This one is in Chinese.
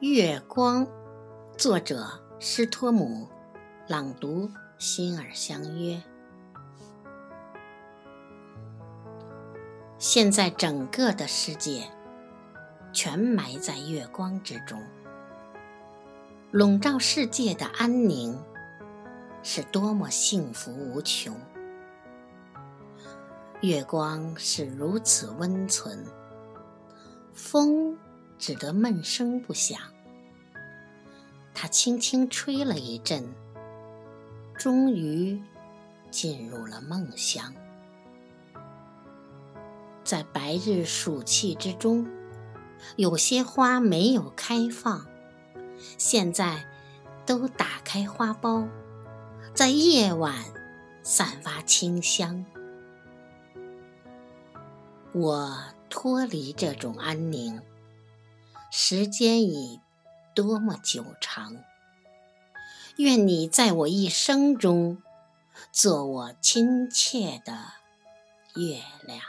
月光，作者施托姆，朗读心儿相约。现在整个的世界全埋在月光之中，笼罩世界的安宁是多么幸福无穷。月光是如此温存，风。只得闷声不响。他轻轻吹了一阵，终于进入了梦乡。在白日暑气之中，有些花没有开放，现在都打开花苞，在夜晚散发清香。我脱离这种安宁。时间已多么久长，愿你在我一生中，做我亲切的月亮。